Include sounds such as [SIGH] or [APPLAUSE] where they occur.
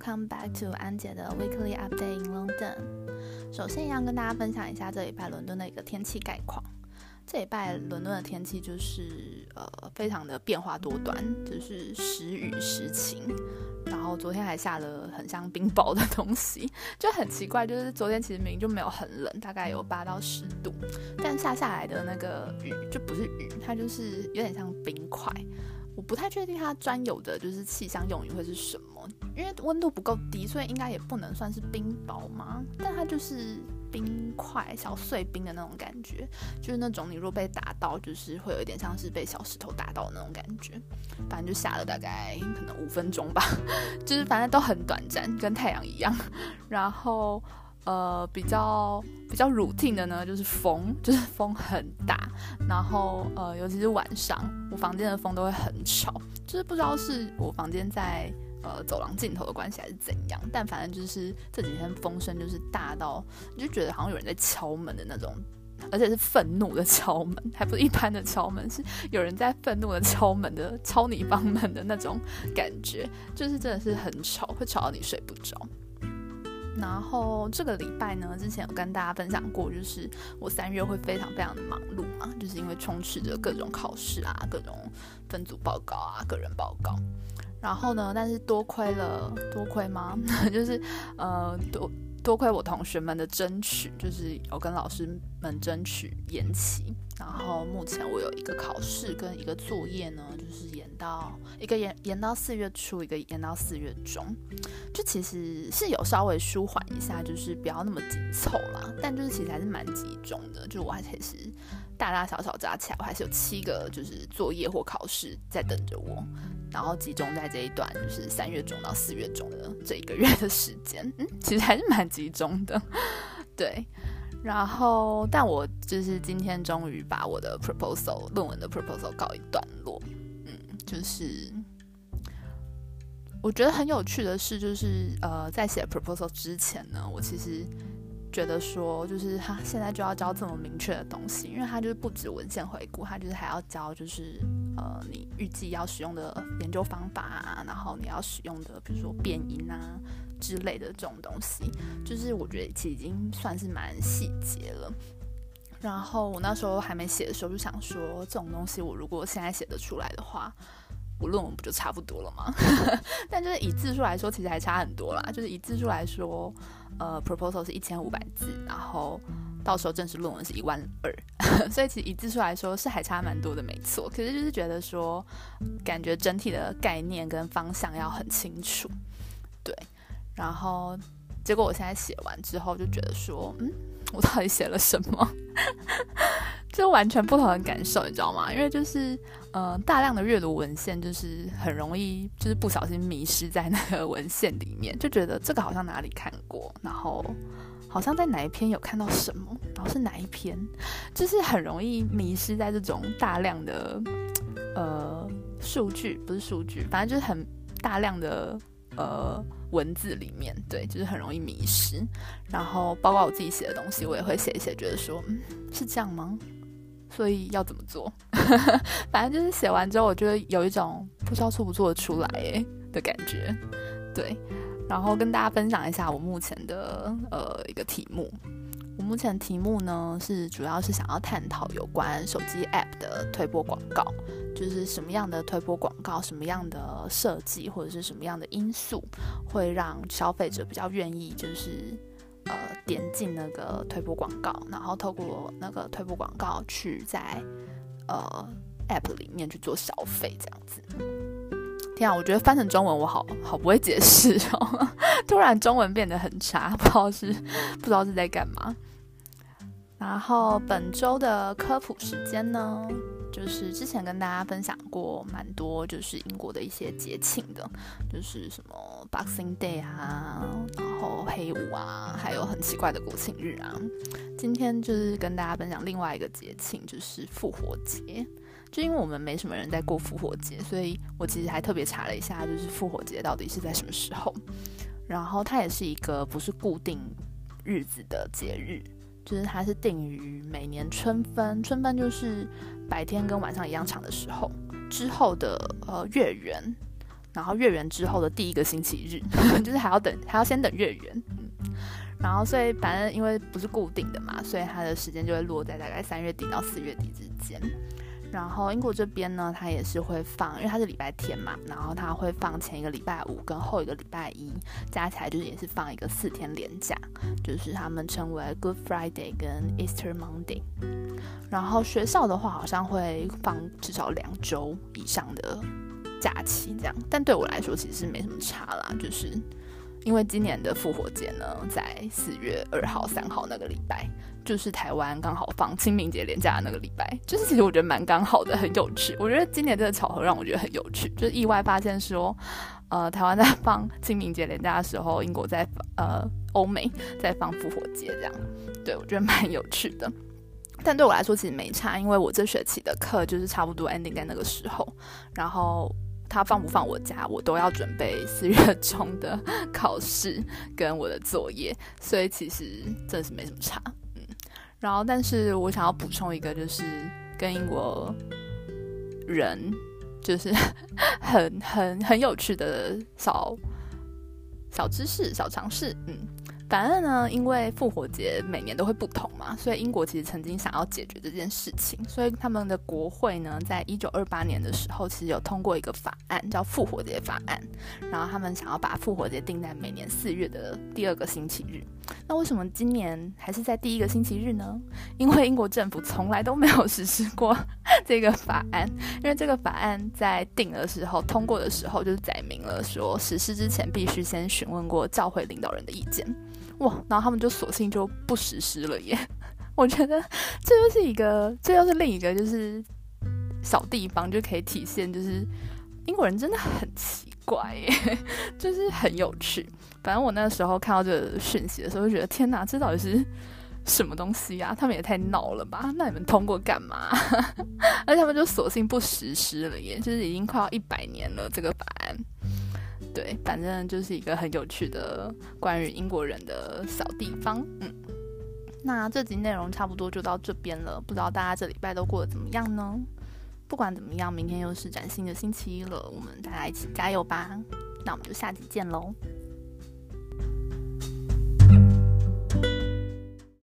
Welcome back to 安姐的 Weekly Update in London。首先要跟大家分享一下这礼拜伦敦的一个天气概况。这礼拜伦敦的天气就是呃非常的变化多端，就是时雨时晴，然后昨天还下了很像冰雹的东西，就很奇怪，就是昨天其实明明就没有很冷，大概有八到十度，但下下来的那个雨就不是雨，它就是有点像冰块。我不太确定它专有的就是气象用语会是什么，因为温度不够低，所以应该也不能算是冰雹嘛？但它就是冰块、小碎冰的那种感觉，就是那种你若被打到，就是会有一点像是被小石头打到那种感觉。反正就下了大概可能五分钟吧，[LAUGHS] 就是反正都很短暂，跟太阳一样。然后。呃，比较比较 routine 的呢，就是风，就是风很大，然后呃，尤其是晚上，我房间的风都会很吵，就是不知道是我房间在呃走廊尽头的关系还是怎样，但反正就是这几天风声就是大到，你就觉得好像有人在敲门的那种，而且是愤怒的敲门，还不是一般的敲门，是有人在愤怒的敲门的敲你房门的那种感觉，就是真的是很吵，会吵到你睡不着。然后这个礼拜呢，之前有跟大家分享过，就是我三月会非常非常的忙碌嘛，就是因为充斥着各种考试啊、各种分组报告啊、个人报告。然后呢，但是多亏了，多亏吗？[LAUGHS] 就是呃，多多亏我同学们的争取，就是有跟老师们争取延期。然后目前我有一个考试跟一个作业呢，就是延到一个延延到四月初，一个延到四月中，就其实是有稍微舒缓一下，就是不要那么紧凑啦。但就是其实还是蛮集中的，就我还其实大大小小加起来，我还是有七个就是作业或考试在等着我，然后集中在这一段就是三月中到四月中的这一个月的时间，嗯，其实还是蛮集中的，对。然后，但我就是今天终于把我的 proposal 论文的 proposal 告一段落。嗯，就是我觉得很有趣的是，就是呃，在写 proposal 之前呢，我其实觉得说，就是他现在就要教这么明确的东西，因为他就是不止文献回顾，他就是还要教，就是呃，你预计要使用的研究方法啊，然后你要使用的，比如说变音啊。之类的这种东西，就是我觉得其实已经算是蛮细节了。然后我那时候还没写的时候，就想说这种东西我如果现在写得出来的话，我论文不就差不多了吗？[LAUGHS] 但就是以字数来说，其实还差很多啦。就是以字数来说，呃，proposal 是一千五百字，然后到时候正式论文是一万二，[LAUGHS] 所以其实以字数来说是还差蛮多的，没错。可是就是觉得说，感觉整体的概念跟方向要很清楚，对。然后，结果我现在写完之后就觉得说，嗯，我到底写了什么？就完全不同的感受，你知道吗？因为就是，呃，大量的阅读文献，就是很容易，就是不小心迷失在那个文献里面，就觉得这个好像哪里看过，然后好像在哪一篇有看到什么，然后是哪一篇，就是很容易迷失在这种大量的，呃，数据不是数据，反正就是很大量的。呃，文字里面对，就是很容易迷失。然后，包括我自己写的东西，我也会写一写，觉得说，嗯，是这样吗？所以要怎么做？[LAUGHS] 反正就是写完之后，我觉得有一种不知道做不做得出来诶的感觉。对，然后跟大家分享一下我目前的呃一个题目。我目前题目呢是主要是想要探讨有关手机 App 的推播广告，就是什么样的推播广告，什么样的设计或者是什么样的因素会让消费者比较愿意就是呃点进那个推播广告，然后透过那个推播广告去在呃 App 里面去做消费这样子。天啊，我觉得翻成中文我好好不会解释哦，[LAUGHS] 突然中文变得很差，不知道是不知道是在干嘛。然后本周的科普时间呢，就是之前跟大家分享过蛮多，就是英国的一些节庆的，就是什么 Boxing Day 啊，然后黑五啊，还有很奇怪的国庆日啊。今天就是跟大家分享另外一个节庆，就是复活节。就因为我们没什么人在过复活节，所以我其实还特别查了一下，就是复活节到底是在什么时候。然后它也是一个不是固定日子的节日。就是它是定于每年春分，春分就是白天跟晚上一样长的时候之后的呃月圆然后月圆之后的第一个星期日，[LAUGHS] 就是还要等，还要先等月圆。嗯，然后所以反正因为不是固定的嘛，所以它的时间就会落在大概三月底到四月底之间。然后英国这边呢，它也是会放，因为它是礼拜天嘛，然后它会放前一个礼拜五跟后一个礼拜一，加起来就是也是放一个四天连假，就是他们称为 Good Friday 跟 Easter Monday。然后学校的话，好像会放至少两周以上的假期这样，但对我来说其实没什么差啦，就是因为今年的复活节呢，在四月二号、三号那个礼拜。就是台湾刚好放清明节连假的那个礼拜，就是其实我觉得蛮刚好的，很有趣。我觉得今年这个巧合让我觉得很有趣，就是意外发现说，呃，台湾在放清明节连假的时候，英国在呃欧美在放复活节，这样，对我觉得蛮有趣的。但对我来说其实没差，因为我这学期的课就是差不多 ending 在那个时候，然后他放不放我家，我都要准备四月中的考试跟我的作业，所以其实真的是没什么差。嗯然后，但是我想要补充一个，就是跟英国人就是 [LAUGHS] 很很很有趣的小小知识、小常识，嗯。反正呢，因为复活节每年都会不同嘛，所以英国其实曾经想要解决这件事情，所以他们的国会呢，在一九二八年的时候，其实有通过一个法案，叫复活节法案。然后他们想要把复活节定在每年四月的第二个星期日。那为什么今年还是在第一个星期日呢？因为英国政府从来都没有实施过 [LAUGHS] 这个法案，因为这个法案在定的时候、通过的时候，就是载明了说，实施之前必须先询问过教会领导人的意见。哇，然后他们就索性就不实施了耶！[LAUGHS] 我觉得这又是一个，这又是另一个，就是小地方就可以体现，就是英国人真的很奇怪耶，[LAUGHS] 就是很有趣。反正我那时候看到这个讯息的时候，就觉得天哪，这到底是什么东西啊？他们也太闹了吧？那你们通过干嘛？[LAUGHS] 而且他们就索性不实施了耶，就是已经快要一百年了这个法案。对，反正就是一个很有趣的关于英国人的小地方。嗯，那这集内容差不多就到这边了，不知道大家这礼拜都过得怎么样呢？不管怎么样，明天又是崭新的星期一了，我们大家一起加油吧！那我们就下集见喽。